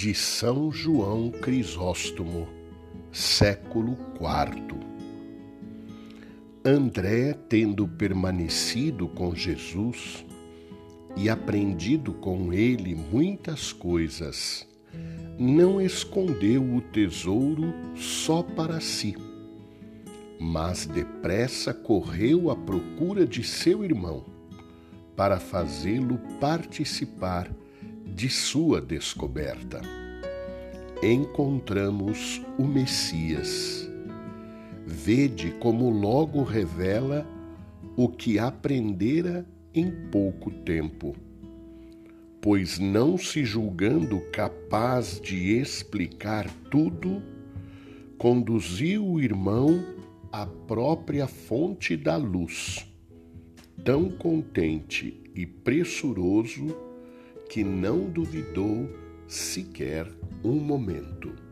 de São João Crisóstomo, século IV. André, tendo permanecido com Jesus e aprendido com ele muitas coisas, não escondeu o tesouro só para si, mas depressa correu à procura de seu irmão, para fazê-lo participar de sua descoberta. Encontramos o Messias. Vede como logo revela o que aprendera em pouco tempo pois não se julgando capaz de explicar tudo, conduziu o irmão à própria fonte da luz, tão contente e pressuroso que não duvidou sequer um momento.